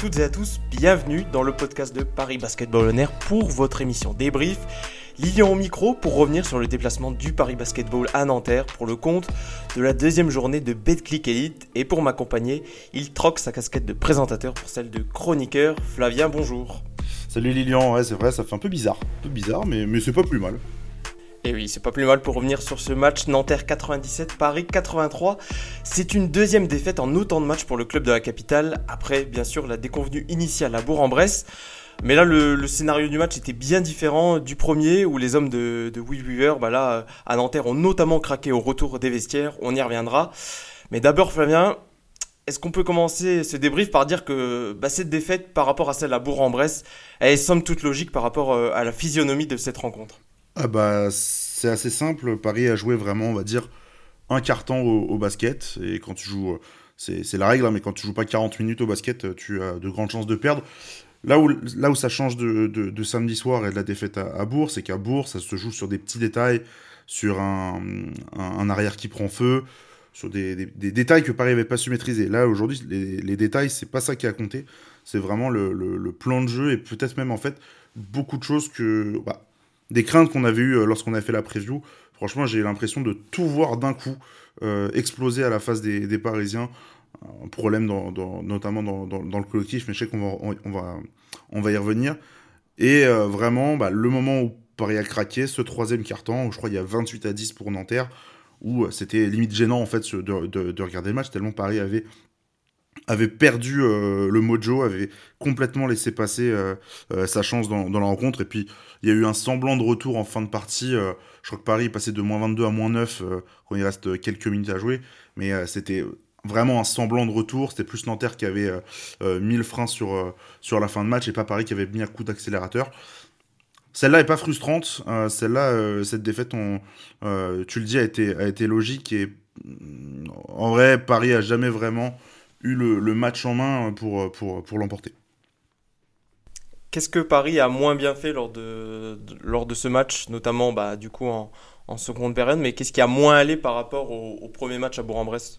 toutes et à tous, bienvenue dans le podcast de Paris Basketball On Air pour votre émission débrief. Lilian au micro pour revenir sur le déplacement du Paris Basketball à Nanterre pour le compte de la deuxième journée de BetClick Elite et pour m'accompagner, il troque sa casquette de présentateur pour celle de chroniqueur. Flavien, bonjour. Salut Lilian, c'est vrai, ça fait un peu bizarre, un peu bizarre mais, mais c'est pas plus mal. Et oui, c'est pas plus mal pour revenir sur ce match Nanterre 97, Paris 83. C'est une deuxième défaite en autant de matchs pour le club de la capitale, après bien sûr la déconvenue initiale à Bourg-en-Bresse. Mais là, le, scénario du match était bien différent du premier, où les hommes de, Will Weaver, bah là, à Nanterre, ont notamment craqué au retour des vestiaires. On y reviendra. Mais d'abord, Flavien, est-ce qu'on peut commencer ce débrief par dire que bah, cette défaite par rapport à celle à Bourg-en-Bresse, elle est somme toute logique par rapport euh, à la physionomie de cette rencontre? Ah bah, c'est assez simple. Paris a joué vraiment, on va dire, un quart temps au, basket. Et quand tu joues, c'est la règle, hein, mais quand tu joues pas 40 minutes au basket, tu as de grandes chances de perdre. Là où, là où ça change de, samedi soir et de la défaite à, Bourg, c'est qu'à Bourg, ça se joue sur des petits détails, sur un, arrière qui prend feu, sur des, détails que Paris n'avait pas su maîtriser. Là, aujourd'hui, les, les, détails, c'est pas ça qui a compté. C'est vraiment le, plan de jeu et peut-être même, en fait, beaucoup de choses que. Bah, des craintes qu'on avait eues euh, lorsqu'on a fait la preview. Franchement, j'ai l'impression de tout voir d'un coup euh, exploser à la face des, Parisiens. Un problème notamment dans, le collectif, mais je sais qu'on va, va, y revenir. Et euh, vraiment, bah, le moment où Paris a craqué, ce troisième quart-temps, où je crois il y a 28 à 10 pour Nanterre, où c'était limite gênant en fait de, de, regarder le match, tellement Paris avait avait perdu euh, le mojo, avait complètement laissé passer euh, euh, sa chance dans, la rencontre. Et puis, il y a eu un semblant de retour en fin de partie. je crois que Paris est passé de moins 22 à moins 9 quand il reste quelques minutes à jouer. Mais c'était vraiment un semblant de retour. C'était plus Nanterre qui avait mis le frein sur, sur la fin de match et pas Paris qui avait mis un coup d'accélérateur. Celle-là est pas frustrante. Celle-là, cette défaite, on, tu le dis, a été, a été logique. Et en vrai, Paris a jamais vraiment eu le, match en main pour, pour, pour l'emporter. Qu'est-ce que Paris a moins bien fait lors de, lors de ce match, notamment bah, du coup en, en seconde période, mais qu'est-ce qui a moins allé par rapport au, premier match à Bourg-en-Bresse?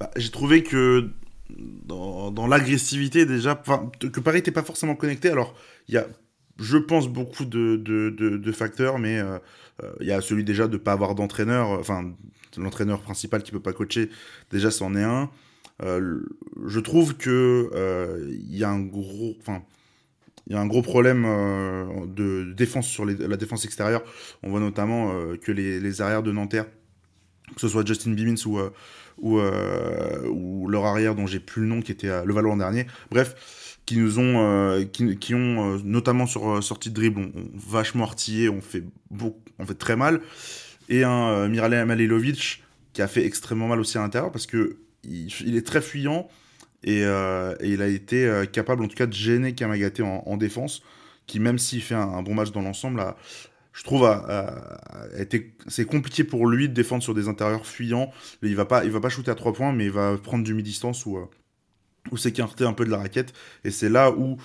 Bah, J'ai trouvé que dans, dans l'agressivité déjà, que Paris n'était pas forcément connecté. Alors, il y a, je pense, beaucoup de, de, de, facteurs, mais euh, euh, il y a celui déjà de ne pas avoir d'entraîneur, enfin, l'entraîneur principal qui ne peut pas coacher, déjà c'en est un. Euh, je trouve que il euh, y a un gros, enfin, il y a un gros problème euh, de défense sur la défense extérieure. On voit notamment que les, arrières de Nanterre, que ce soit Justin Bimmins ou, leur arrière dont j'ai plus le nom, qui était le Valois dernier, bref, qui nous ont, qui, ont notamment sur sortie de dribble, vachement artillé, on fait, beaucoup, fait très mal. Et un Miralem Malilovic qui a fait extrêmement mal aussi à l'intérieur parce que il, est très fuyant euh, et, il a été euh, capable en tout cas de gêner Kamagaté en, défense, qui même s'il fait un, bon match dans l'ensemble, je trouve c'est compliqué pour lui de défendre sur des intérieurs fuyants. Il va pas, il va pas shooter à trois points, mais il va prendre du mi-distance ou, euh, ou s'écarter un peu de la raquette. Et c'est là où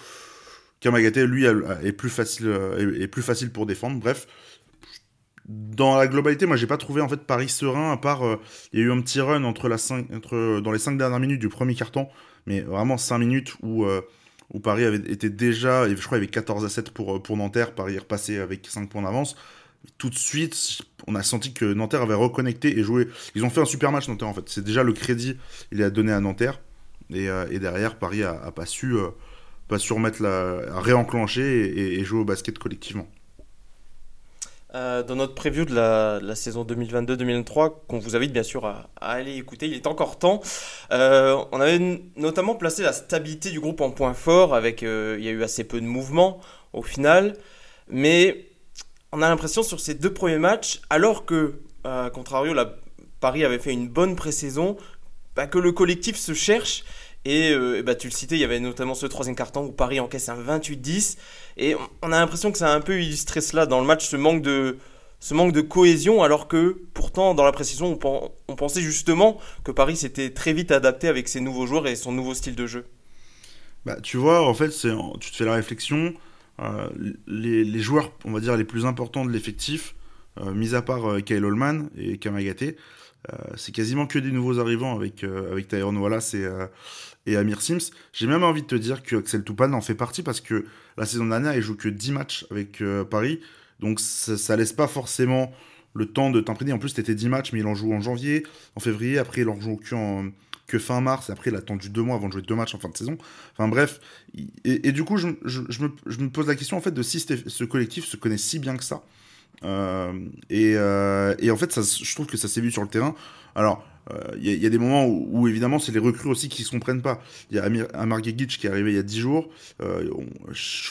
Kamagaté, lui, est plus facile, est plus facile pour défendre. Bref, dans la globalité, moi j'ai pas trouvé en fait Paris serein à part euh, il y a eu un petit run entre entre dans les 5 dernières minutes du premier carton, mais vraiment 5 minutes où euh, où Paris avait été déjà je crois il y avait 14 à 7 pour euh, pour Nanterre, Paris est repassé avec 5 points d'avance. Tout de suite, on a senti que Nanterre avait reconnecté et joué. Ils ont fait un super match Nanterre en fait. C'est déjà le crédit il a donné à Nanterre et, derrière Paris a, pas su pas su remettre la réenclencher et jouer au basket collectivement. Euh, dans notre preview de la, saison 2022-2023, qu'on vous invite bien sûr à, aller écouter, il est encore temps. Euh, on avait notamment placé la stabilité du groupe en point fort, avec euh, il y a eu assez peu de mouvements au final, mais on a l'impression sur ces deux premiers matchs, alors que, à contrario, Paris avait fait une bonne pré-saison, bah, que le collectif se cherche et, bah, tu le citais, il y avait notamment ce troisième carton où Paris encaisse un 28-10. Et on a l'impression que ça a un peu illustré cela dans le match, ce manque de, ce manque de cohésion, alors que pourtant, dans la précision, on, pensait justement que Paris s'était très vite adapté avec ses nouveaux joueurs et son nouveau style de jeu. Bah, tu vois, en fait, tu te fais la réflexion, euh, les, joueurs, on va dire, les plus importants de l'effectif mis à part Kyle Holman et Kamagaté, c'est quasiment que des nouveaux arrivants avec, avec Tyrone Wallace et, et Amir Sims. J'ai même envie de te dire que Axel Toupane en fait partie parce que la saison dernière, il joue que 10 matchs avec Paris. Donc ça, ça laisse pas forcément le temps de t'imprégner. En plus, c'était 10 matchs, mais il en joue en janvier, en février. Après, il en joue que, fin mars. Après, il a attendu deux mois avant de jouer deux matchs en fin de saison. Enfin bref. Et, du coup, je, me, pose la question en fait de si ce collectif se connaît si bien que ça. Euh, euh, et, en fait, je trouve que ça s'est vu sur le terrain. Alors, il euh, y, a des moments où, évidemment c'est les recrues aussi qui se comprennent pas. Il y a Amar Gegic qui est arrivé il y a 10 jours.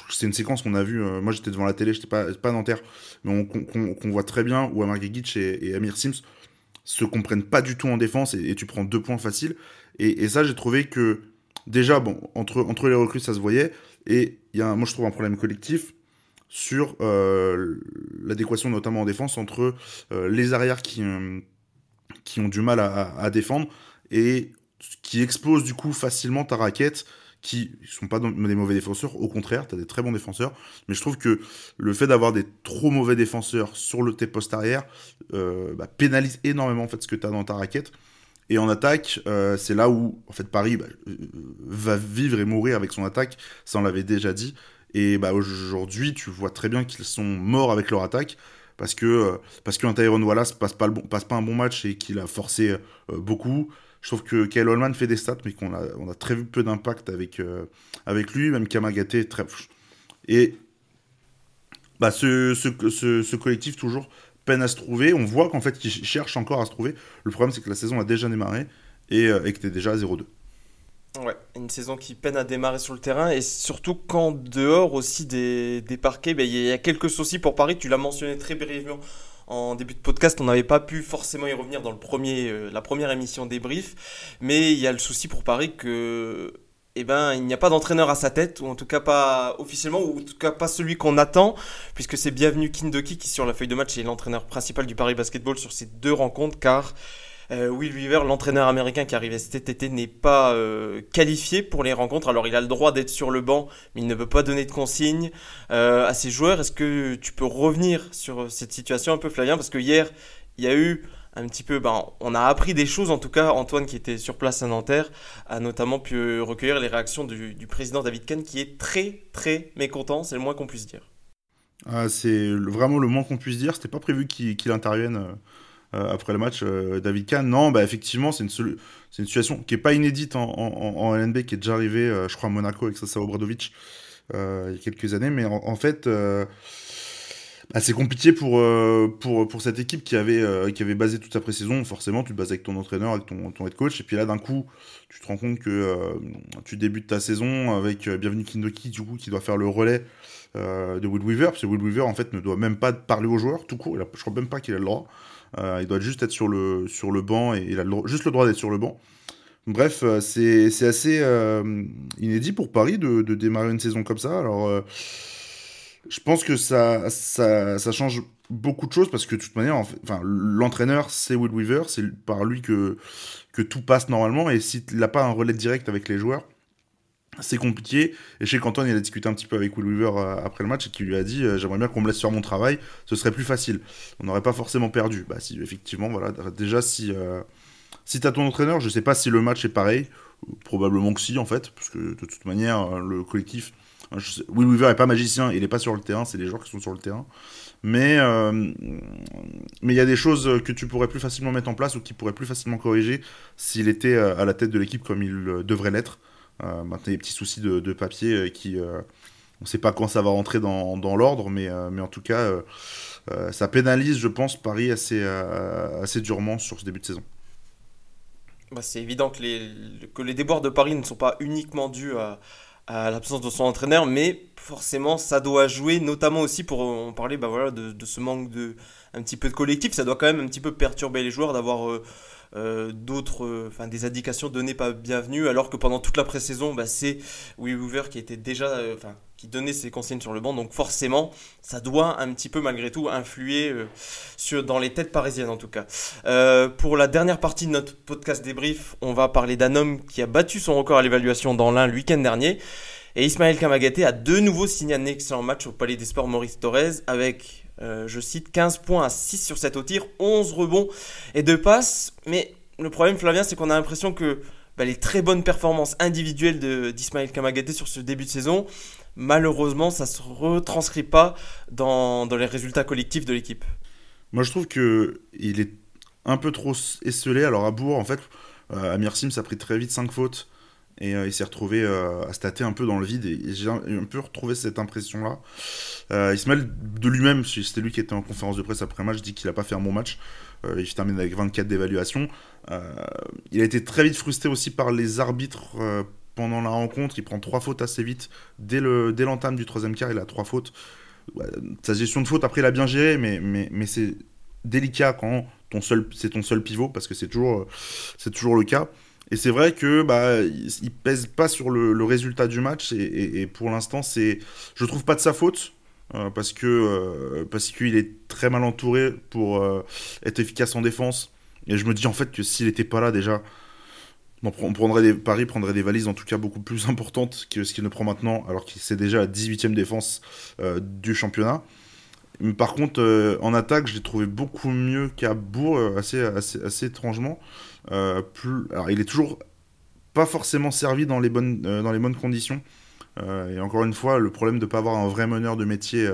C'est une séquence qu'on a vue. Moi j'étais devant la télé, j'étais pas pas Nanterre, mais qu'on voit très bien où Amar Gegic et, Amir Sims se comprennent pas du tout en défense et, tu prends deux points faciles. Et, ça j'ai trouvé que déjà bon entre les recrues ça se voyait et moi je trouve un problème collectif sur l'adéquation notamment en défense entre les arrières qui qui ont du mal à, défendre et qui explosent du coup facilement ta raquette qui sont pas des mauvais défenseurs, au contraire, tu as des très bons défenseurs, mais je trouve que le fait d'avoir des trop mauvais défenseurs sur le tes poste arrière euh, bah, pénalise énormément en fait ce que tu as dans ta raquette. Et en attaque, euh, c'est là où en fait Paris bah, euh, va vivre et mourir avec son attaque, ça on l'avait déjà dit. Et bah, aujourd'hui, tu vois très bien qu'ils sont morts avec leur attaque parce que euh, parce qu'un Tyrone Wallace passe pas un bon match et qu'il a forcé euh, beaucoup. Je trouve que Kyle Holman fait des stats, mais qu'on a, on a très peu d'impact avec, euh, avec lui, même Kamagaté très. Et bah, ce, ce, ce, collectif, toujours, peine à se trouver. On voit qu'en fait, il cherche encore à se trouver. Le problème, c'est que la saison a déjà démarré et, et que tu es déjà à 0-2. Ouais, une saison qui peine à démarrer sur le terrain et surtout quand dehors aussi des, des parquets, ben, il y a quelques soucis pour Paris, tu l'as mentionné très brièvement en début de podcast, on n'avait pas pu forcément y revenir dans le premier, euh, la première émission débrief, mais il y a le souci pour Paris que eh ben, il n'y a pas d'entraîneur à sa tête, ou en tout cas pas officiellement, ou en tout cas pas celui qu'on attend, puisque c'est bienvenu Kindoki qui sur la feuille de match est l'entraîneur principal du Paris Basketball sur ces deux rencontres, car euh, Will Weaver, l'entraîneur américain qui arrivait cet été, n'est pas euh, qualifié pour les rencontres. Alors il a le droit d'être sur le banc, mais il ne peut pas donner de consignes euh, à ses joueurs. Est-ce que tu peux revenir sur cette situation un peu Flavien? Parce que hier, il y a eu un petit peu, ben, on a appris des choses en tout cas. Antoine qui était sur place à Nanterre a notamment pu recueillir les réactions du, président David Kahn qui est très très mécontent, c'est le moins qu'on puisse dire. Ah, c'est vraiment le moins qu'on puisse dire. C'était pas prévu qu'il intervienne après le match, euh, David Kahn. Non, bah, effectivement, c'est une, une situation qui n'est pas inédite en, en, LNB, qui est déjà arrivée, euh, je crois, à Monaco avec Sasa Obradovic il y a quelques années. Mais en, fait, bah, c'est compliqué pour, pour, pour cette équipe qui avait, qui avait basé toute sa pré-saison. Forcément, tu te bases avec ton entraîneur, avec ton, ton head coach. Et puis là, d'un coup, tu te rends compte que tu débutes ta saison avec Bienvenue Kindoki, du coup, qui doit faire le relais de Will Weaver. Parce que Will Weaver, en fait, ne doit même pas parler aux joueurs, tout court. je crois même pas qu'il a le droit. Euh, il doit juste être sur le, sur le banc et il a juste le droit d'être sur le banc. Bref, euh, c'est assez euh, inédit pour Paris de, de, démarrer une saison comme ça. Alors, je pense que ça, ça, change beaucoup de choses parce que de toute manière, enfin, l'entraîneur, c'est Will Weaver, c'est par lui que, que tout passe normalement. Et s'il n'a pas un relais direct avec les joueurs, c'est compliqué. Et je sais il a discuté un petit peu avec Will Weaver euh, après le match et qui lui a dit euh, J'aimerais bien qu'on me laisse faire mon travail, ce serait plus facile. On n'aurait pas forcément perdu. Bah, si, effectivement, voilà. Déjà, si, euh, si tu ton entraîneur, je sais pas si le match est pareil. Probablement que si, en fait, parce que de toute manière, le collectif. Will Weaver n'est pas magicien, il n'est pas sur le terrain, c'est les joueurs qui sont sur le terrain. Mais mais il y a des choses que tu pourrais plus facilement mettre en place ou qui pourraient plus facilement corriger s'il était à la tête de l'équipe comme il devrait l'être. Euh, maintenant, il y a des petits soucis de, papier euh, qui. Euh, on ne sait pas quand ça va rentrer dans, l'ordre, mais, mais en tout cas, ça pénalise, je pense, Paris assez, assez durement sur ce début de saison. Bah, c'est évident que les, que les déboires de Paris ne sont pas uniquement dus à, l'absence de son entraîneur, mais forcément ça doit jouer, notamment aussi pour on parlait bah voilà de, de, ce manque de un petit peu de collectif, ça doit quand même un petit peu perturber les joueurs d'avoir euh, d'autres, euh, enfin des indications données pas bienvenues, alors que pendant toute la pré-saison, bah, c'est Will Hoover qui était déjà, euh, enfin qui donnait ses consignes sur le banc, donc forcément, ça doit un petit peu malgré tout influer sur, dans les têtes parisiennes en tout cas. pour la dernière partie de notre podcast débrief, on va parler d'un homme qui a battu son record à l'évaluation dans l'un le week-end dernier. Et Ismaël Kamagaté a de nouveau signé un excellent match au Palais des Sports Maurice Torres avec, euh, je cite, 15 points à 6 sur 7 au tir, 11 rebonds et 2 passes. Mais le problème, Flavien, c'est qu'on a l'impression que bah, les très bonnes performances individuelles d'Ismaël Kamagaté sur ce début de saison, malheureusement, ça ne se retranscrit pas dans, les résultats collectifs de l'équipe. Moi, je trouve qu'il est un peu trop esselé. Alors, à Bourg, en fait, euh, Amir Sims a pris très vite 5 fautes et euh, il s'est retrouvé euh, à stater un peu dans le vide et, j'ai un, peu retrouvé cette impression là euh, Ismaël de lui-même c'était lui qui était en conférence de presse après match dit qu'il a pas fait un bon match. Il termine avec 24 d'évaluation. Il a été très vite frustré aussi par les arbitres pendant la rencontre. Il prend trois fautes assez vite. Dès le dès l'entame du troisième quart il a trois fautes. Sa gestion de faute après il a bien géré mais mais, mais c'est délicat quand ton seul c'est ton seul pivot parce que c'est toujours c'est toujours le cas et c'est vrai que bah il, pèse pas sur le, résultat du match et, pour l'instant c'est je trouve pas de sa faute euh, parce que euh, qu'il est très mal entouré pour euh, être efficace en défense et je me dis en fait que s'il était pas là déjà on prendrait des Paris prendrait des valises en tout cas beaucoup plus importantes que ce qu'il ne prend maintenant alors qu'il c'est déjà la 18e défense du championnat. Par contre, en attaque, je l'ai trouvé beaucoup mieux qu'à Bourg, assez, assez, étrangement. Euh, il est toujours pas forcément servi dans les bonnes, euh, conditions. Euh, et encore une fois, le problème de ne pas avoir un vrai meneur de métier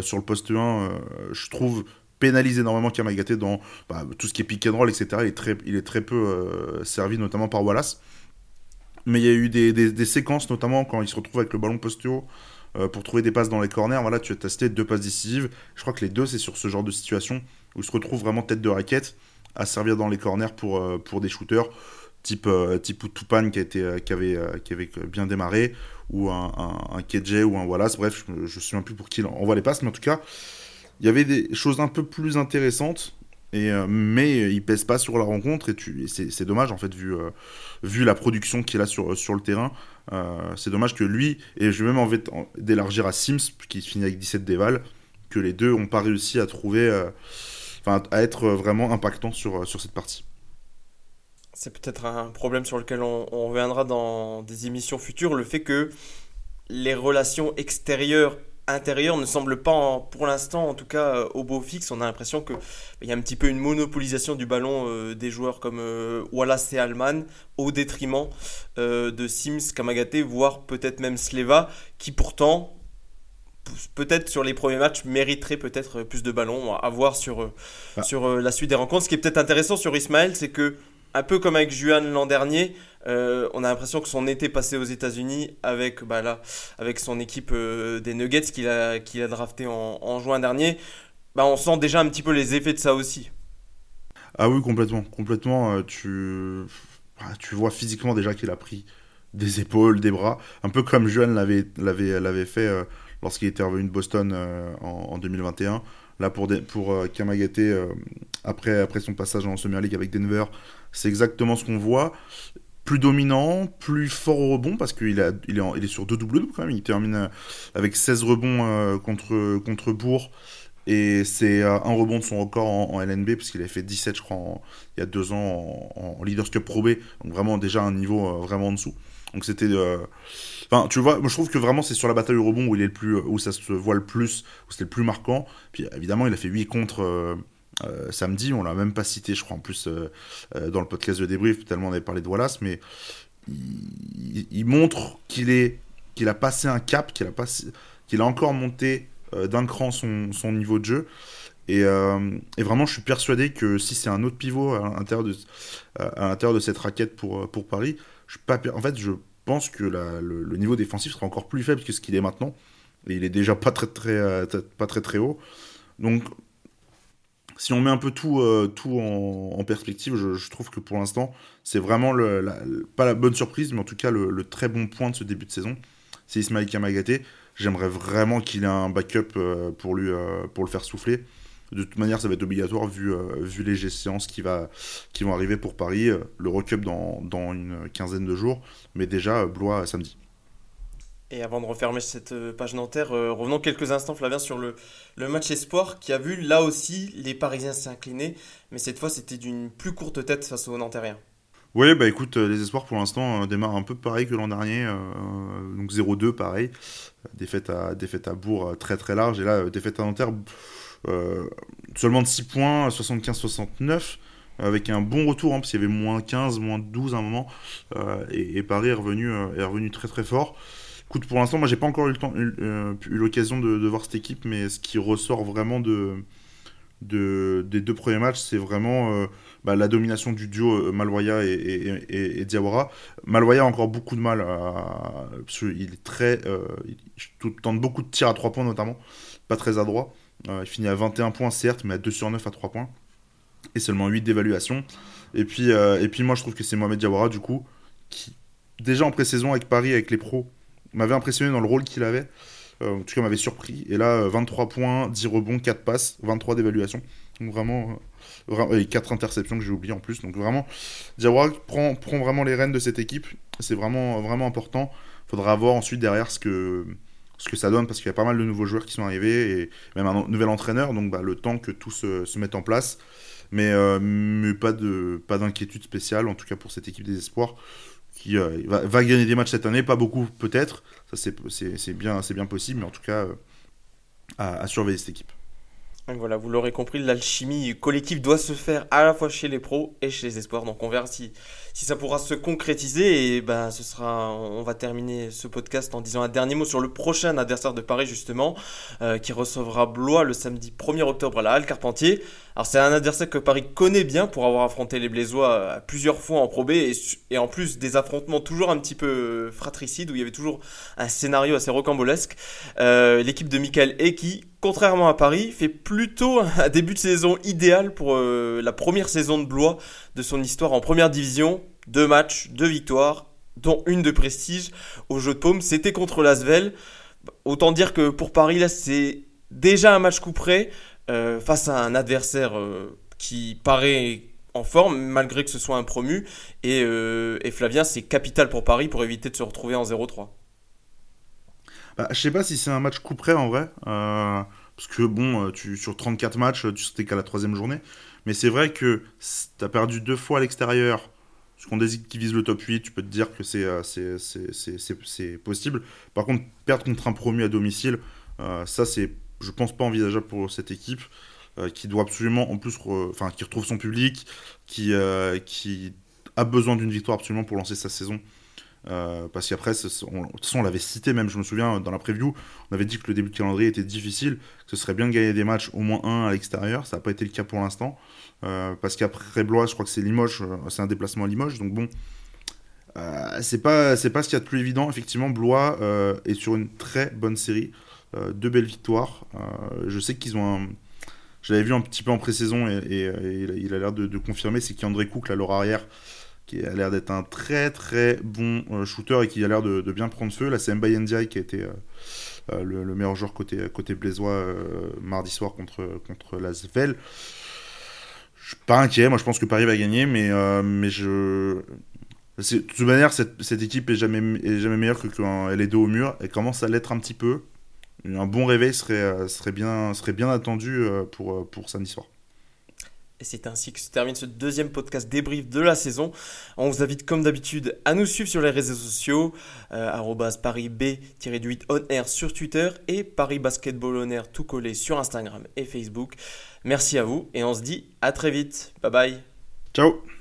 sur le poste 1, je trouve pénalise énormément Kamagaté dans bah, tout ce qui est pick and roll, etc. Il est très, il est très peu servi, notamment par Wallace. Mais il y a eu des, séquences, notamment quand il se retrouve avec le ballon poste haut, pour trouver des passes dans les corners. Voilà, tu as testé deux passes décisives. Je crois que les deux, c'est sur ce genre de situation où se retrouve vraiment tête de raquette à servir dans les corners pour, euh, des shooters type, euh, été, euh, qui avait bien démarré, ou un, un, KJ ou un Wallace. Bref, je ne me souviens plus pour qui il envoie les passes, mais en tout cas, il y avait des choses un peu plus intéressantes. Et, mais il pèse pas sur la rencontre et, c'est, dommage en fait vu, vu la production qu'il a sur, sur le terrain. c'est dommage que lui, et je vais même envie d'élargir à Sims qui finit avec 17 déval, que les deux n'ont pas réussi à trouver enfin, à être vraiment impactant sur, sur cette partie. C'est peut-être un problème sur lequel on, reviendra dans des émissions futures, le fait que les relations extérieures intérieures ne semblent pas, pour l'instant, en tout cas euh, au beau fixe. On a l'impression qu'il y a un petit peu une monopolisation du ballon euh, des joueurs comme euh, Wallace et Alman au détriment de Sims, Kamagate, voire peut-être même Sleva, qui pourtant peut-être sur les premiers matchs mériterait peut-être plus de ballons à voir sur, ah. sur la suite des rencontres. Ce qui est peut-être intéressant sur Ismaël, c'est que un peu comme avec Juan l'an dernier, euh, on a l'impression que son été passé aux États-Unis avec, bah avec son équipe des Nuggets qu'il a, drafté en, juin dernier, bah on sent déjà un petit peu les effets de ça aussi. Ah oui, complètement. Complètement. tu, ah, tu vois physiquement déjà qu'il a pris des épaules, des bras, un peu comme Juan l'avait, l'avait, l'avait fait lorsqu'il était revenu de Boston euh, en, 2021. Là, pour, euh, Kamagate, euh, après, son passage en Summer League avec Denver, c'est exactement ce qu'on voit plus dominant, plus fort au rebond, parce qu'il il est, sur deux doubles quand même. Il termine avec 16 rebonds contre, Bourg. Et c'est un rebond de son record en, LNB, puisqu'il avait fait 17, je crois, il y a deux ans en, en Leaders Cup Pro B. Donc vraiment déjà un niveau vraiment en dessous. Donc c'était. Enfin, tu vois, moi je trouve que vraiment c'est sur la bataille au rebond où il est le plus, où ça se voit le plus, où c'était le plus marquant. Puis évidemment, il a fait 8 contre euh, euh, samedi, on l'a même pas cité, je crois, en plus euh, dans le podcast de débrief, tellement on avait parlé de Wallace, mais il, montre qu'il est, qu'il a passé un cap, qu'il a passé, qu'il a encore monté d'un cran son, son, niveau de jeu. Et, et, vraiment, je suis persuadé que si c'est un autre pivot à l'intérieur de, à l'intérieur de cette raquette pour, pour Paris, en fait, je pense que le, niveau défensif sera encore plus faible que ce qu'il est maintenant. Et il est déjà pas très très, euh, pas très, très haut. Donc, si on met un peu tout, euh, tout en, perspective, je, trouve que pour l'instant, c'est vraiment pas la bonne surprise, mais en tout cas le, très bon point de ce début de saison. C'est Ismaël Kamagaté. J'aimerais vraiment qu'il ait un backup euh, pour, lui, pour le faire souffler. De toute manière, ça va être obligatoire vu, vu les séances qui, va, qui vont arriver pour Paris. le recup dans, dans une quinzaine de jours mais déjà Blois samedi. Et avant de refermer cette euh, page Nanterre, euh, revenons quelques instants, Flavien, sur le, le, match Espoir qui a vu là aussi les Parisiens s'incliner, mais cette fois c'était d'une plus courte tête face aux Nantériens. Oui, bah écoute, les espoirs pour l'instant démarrent un peu pareil que l'an dernier, donc 0-2 pareil, défaite à, défaite à Bourg très très large, et là défaite à Nanterre seulement de 6 points, 75-69 avec un bon retour, hein, parce qu'il y avait moins 15, moins 12 à un moment, euh, et, Paris est revenu, euh, est revenu très très fort. Écoute, pour l'instant, moi j'ai pas encore eu euh, l'occasion de, voir cette équipe, mais ce qui ressort vraiment de, de des deux premiers matchs, c'est vraiment bah, la domination du duo Maloya et, et, Diawara. Maloya a encore beaucoup de mal, à, il est très, il tente beaucoup de tirs à 3 points notamment, pas très adroit. Il finit à 21 points certes, mais à 2 sur 9 à 3 points et seulement 8 d'évaluation. Et puis, euh, et puis moi je trouve que c'est Mohamed Diawara du coup, qui déjà en pré-saison avec Paris, avec les pros, m'avait impressionné dans le rôle qu'il avait. Euh, en tout cas m'avait surpris. Et là, 23 euh, points, 10 rebonds, 4 passes, 23 d'évaluation. Donc vraiment, et 4 interceptions que j'ai oublié en plus. Donc vraiment, Diawara prend, prend vraiment les rênes de cette équipe. C'est vraiment, vraiment important. Faudra voir ensuite derrière ce que, ce que ça donne parce qu'il y a pas mal de nouveaux joueurs qui sont arrivés et même un nouvel entraîneur. Donc bah, le temps que tout se, mette en place. Mais, euh, mais pas de pas d'inquiétude spéciale, en tout cas pour cette équipe des espoirs, qui euh, va, gagner des matchs cette année, pas beaucoup peut-être, ça c'est bien, bien possible, mais en tout cas euh, à, surveiller cette équipe. Voilà, vous l'aurez compris, l'alchimie collective doit se faire à la fois chez les pros et chez les espoirs. Donc on verra si, ça pourra se concrétiser. Et ben, ce sera, on va terminer ce podcast en disant un dernier mot sur le prochain adversaire de Paris, justement, qui recevra Blois le samedi 1er octobre à la Halle Carpentier. Alors c'est un adversaire que Paris connaît bien pour avoir affronté les Blésois euh, plusieurs fois en Pro et, en plus des affrontements toujours un petit peu fratricides où il y avait toujours un scénario assez rocambolesque. Euh, l'équipe de Michael Eki, contrairement à Paris, fait plutôt un début de saison idéal pour euh, la première saison de Blois de son histoire en première division. Deux matchs, deux victoires, dont une de prestige au jeu de paume. C'était contre l'Asvel. Autant dire que pour Paris, là, c'est déjà un match coup près. Euh, face à un adversaire euh, qui paraît en forme, malgré que ce soit un promu. Et, et Flavien, c'est capital pour Paris pour éviter de se retrouver en 0-3. Bah, je sais pas si c'est un match coup près en vrai. parce que bon, tu, sur 34 matchs, tu sais qu'à la troisième journée. Mais c'est vrai que tu as perdu deux fois à l'extérieur. Parce qu'on désigne qui vise le top 8, tu peux te dire que c'est possible. Par contre, perdre contre un promu à domicile, ça c'est je pense pas envisageable pour cette équipe euh, qui doit absolument, en plus, enfin, qui retrouve son public, qui, euh, qui a besoin d'une victoire absolument pour lancer sa saison. Euh, parce qu'après, de toute façon, on l'avait cité même, je me souviens, dans la preview, on avait dit que le début de calendrier était difficile, que ce serait bien de gagner des matchs, au moins un à l'extérieur. Ça n'a pas été le cas pour l'instant. parce qu'après Blois, je crois que c'est Limoges, c'est un déplacement à Limoges. Donc bon, c'est pas, pas ce qu'il y a de plus évident. Effectivement, Blois est sur une très bonne série. Euh, deux belles victoires. Euh, je sais qu'ils ont un. Je l'avais vu un petit peu en pré-saison et, il a l'air de, confirmer, c'est qu'André Cook, là, leur arrière, qui a l'air d'être un très très bon euh, shooter et qui a l'air de, bien prendre feu. Là, c'est Mbaye Ndiaye qui a été le, meilleur joueur côté, côté Blaisois mardi soir contre, contre la Zvel. Je suis pas inquiet, moi je pense que Paris va gagner, mais, mais je. De toute manière, cette, cette équipe est jamais, est jamais meilleure que quand elle est dos au mur. Elle commence à l'être un petit peu un bon réveil serait, euh, serait, bien, serait bien attendu euh, pour, euh, pour samedi soir. Et c'est ainsi que se termine ce deuxième podcast débrief de la saison. On vous invite comme d'habitude à nous suivre sur les réseaux sociaux, euh, parisb-8 on sur Twitter et Paris Basketball on air tout collé sur Instagram et Facebook. Merci à vous et on se dit à très vite. Bye bye. Ciao